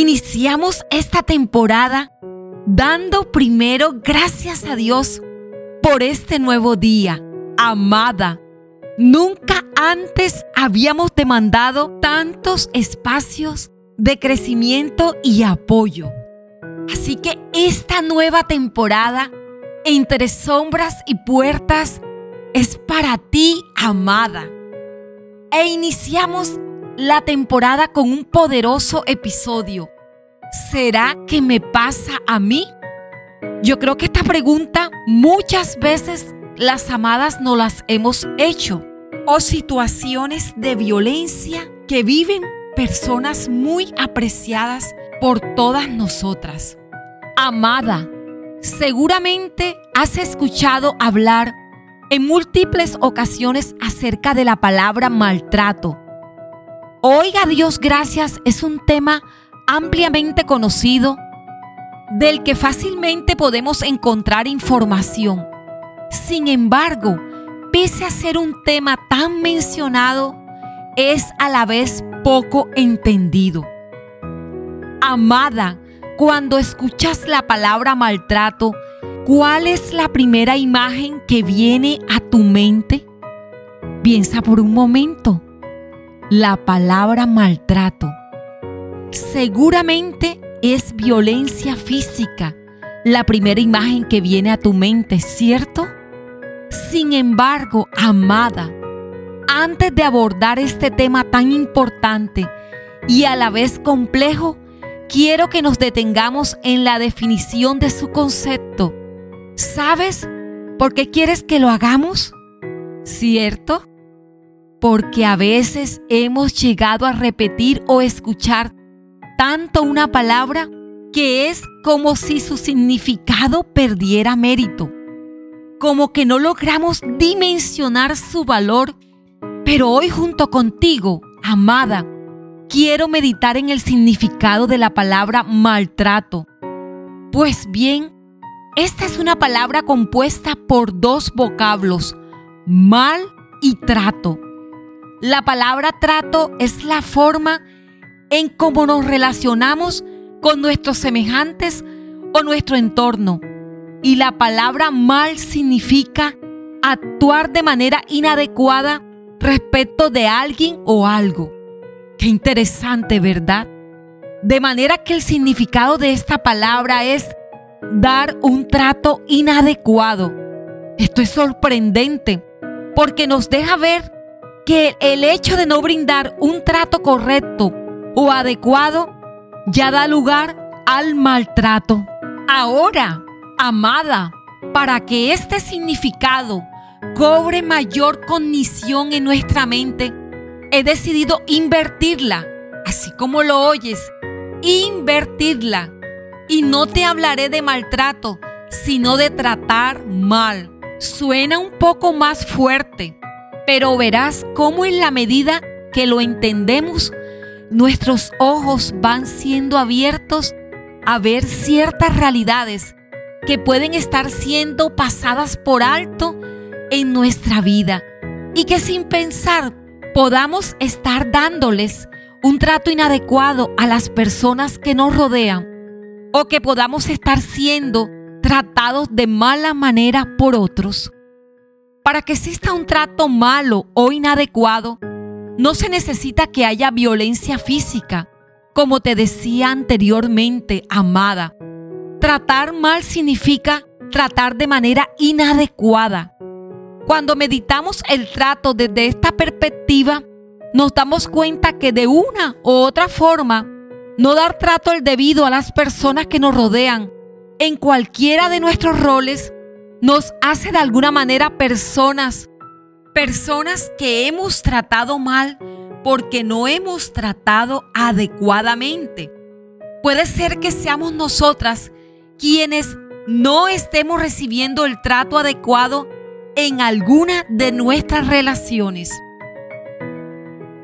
Iniciamos esta temporada dando primero gracias a Dios por este nuevo día. Amada, nunca antes habíamos demandado tantos espacios de crecimiento y apoyo. Así que esta nueva temporada, entre sombras y puertas, es para ti, amada. E iniciamos la temporada con un poderoso episodio. ¿Será que me pasa a mí? Yo creo que esta pregunta muchas veces las amadas no las hemos hecho. O situaciones de violencia que viven personas muy apreciadas por todas nosotras. Amada, seguramente has escuchado hablar en múltiples ocasiones acerca de la palabra maltrato. Oiga Dios gracias es un tema ampliamente conocido del que fácilmente podemos encontrar información. Sin embargo, pese a ser un tema tan mencionado, es a la vez poco entendido. Amada, cuando escuchas la palabra maltrato, ¿cuál es la primera imagen que viene a tu mente? Piensa por un momento. La palabra maltrato. Seguramente es violencia física la primera imagen que viene a tu mente, ¿cierto? Sin embargo, amada, antes de abordar este tema tan importante y a la vez complejo, quiero que nos detengamos en la definición de su concepto. ¿Sabes por qué quieres que lo hagamos? ¿Cierto? Porque a veces hemos llegado a repetir o escuchar tanto una palabra que es como si su significado perdiera mérito, como que no logramos dimensionar su valor pero hoy junto contigo, amada, quiero meditar en el significado de la palabra maltrato. Pues bien, esta es una palabra compuesta por dos vocablos, mal y trato. La palabra trato es la forma en cómo nos relacionamos con nuestros semejantes o nuestro entorno. Y la palabra mal significa actuar de manera inadecuada respecto de alguien o algo. Qué interesante, ¿verdad? De manera que el significado de esta palabra es dar un trato inadecuado. Esto es sorprendente porque nos deja ver que el hecho de no brindar un trato correcto o adecuado ya da lugar al maltrato. Ahora, amada, para que este significado cobre mayor cognición en nuestra mente, he decidido invertirla, así como lo oyes, invertirla. Y no te hablaré de maltrato, sino de tratar mal. Suena un poco más fuerte, pero verás cómo en la medida que lo entendemos, nuestros ojos van siendo abiertos a ver ciertas realidades que pueden estar siendo pasadas por alto en nuestra vida y que sin pensar podamos estar dándoles un trato inadecuado a las personas que nos rodean o que podamos estar siendo tratados de mala manera por otros. Para que exista un trato malo o inadecuado, no se necesita que haya violencia física, como te decía anteriormente, amada. Tratar mal significa tratar de manera inadecuada, cuando meditamos el trato desde esta perspectiva, nos damos cuenta que de una u otra forma, no dar trato el debido a las personas que nos rodean en cualquiera de nuestros roles nos hace de alguna manera personas, personas que hemos tratado mal porque no hemos tratado adecuadamente. Puede ser que seamos nosotras quienes no estemos recibiendo el trato adecuado en alguna de nuestras relaciones.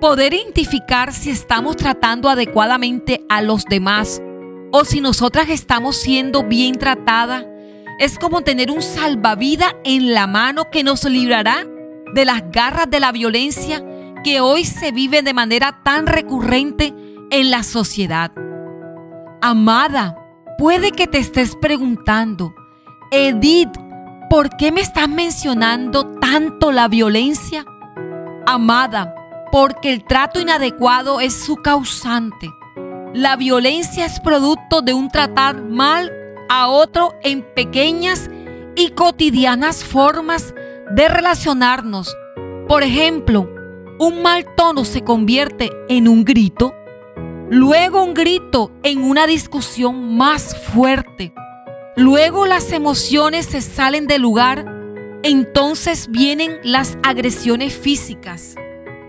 Poder identificar si estamos tratando adecuadamente a los demás o si nosotras estamos siendo bien tratadas es como tener un salvavidas en la mano que nos librará de las garras de la violencia que hoy se vive de manera tan recurrente en la sociedad. Amada, puede que te estés preguntando, Edith, ¿por qué me estás mencionando tanto la violencia? Amada, porque el trato inadecuado es su causante. La violencia es producto de un tratar mal a otro en pequeñas y cotidianas formas de relacionarnos. Por ejemplo, un mal tono se convierte en un grito, luego un grito en una discusión más fuerte, luego las emociones se salen del lugar, entonces vienen las agresiones físicas.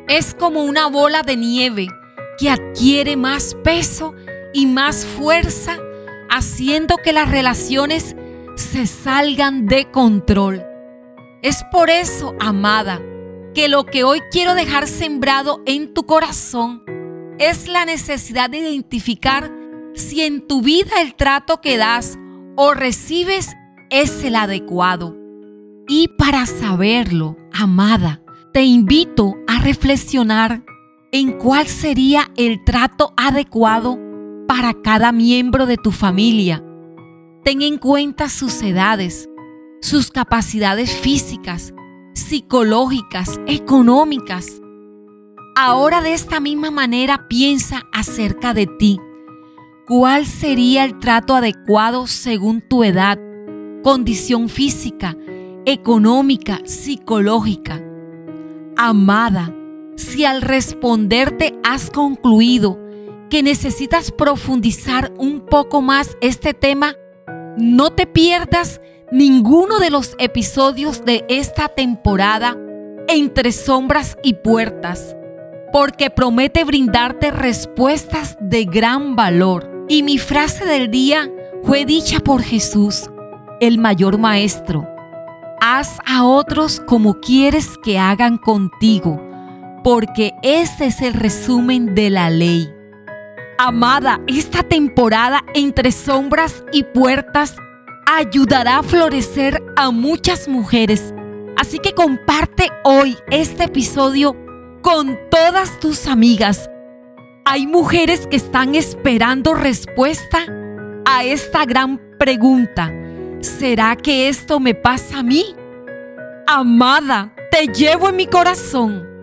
Es como una bola de nieve que adquiere más peso y más fuerza, haciendo que las relaciones se salgan de control. Es por eso, amada, que lo que hoy quiero dejar sembrado en tu corazón es la necesidad de identificar si en tu vida el trato que das o recibes es el adecuado. Y para saberlo, amada, te invito a reflexionar en cuál sería el trato adecuado para cada miembro de tu familia. Ten en cuenta sus edades, sus capacidades físicas, psicológicas, económicas. Ahora de esta misma manera piensa acerca de ti. ¿Cuál sería el trato adecuado según tu edad, condición física, económica, psicológica? Amada, si al responderte has concluido que necesitas profundizar un poco más este tema, no te pierdas ninguno de los episodios de esta temporada entre sombras y puertas, porque promete brindarte respuestas de gran valor. Y mi frase del día fue dicha por Jesús, el mayor maestro. Haz a otros como quieres que hagan contigo, porque ese es el resumen de la ley. Amada, esta temporada entre sombras y puertas ayudará a florecer a muchas mujeres. Así que comparte hoy este episodio con todas tus amigas. Hay mujeres que están esperando respuesta a esta gran pregunta. ¿Será que esto me pasa a mí? Amada, te llevo en mi corazón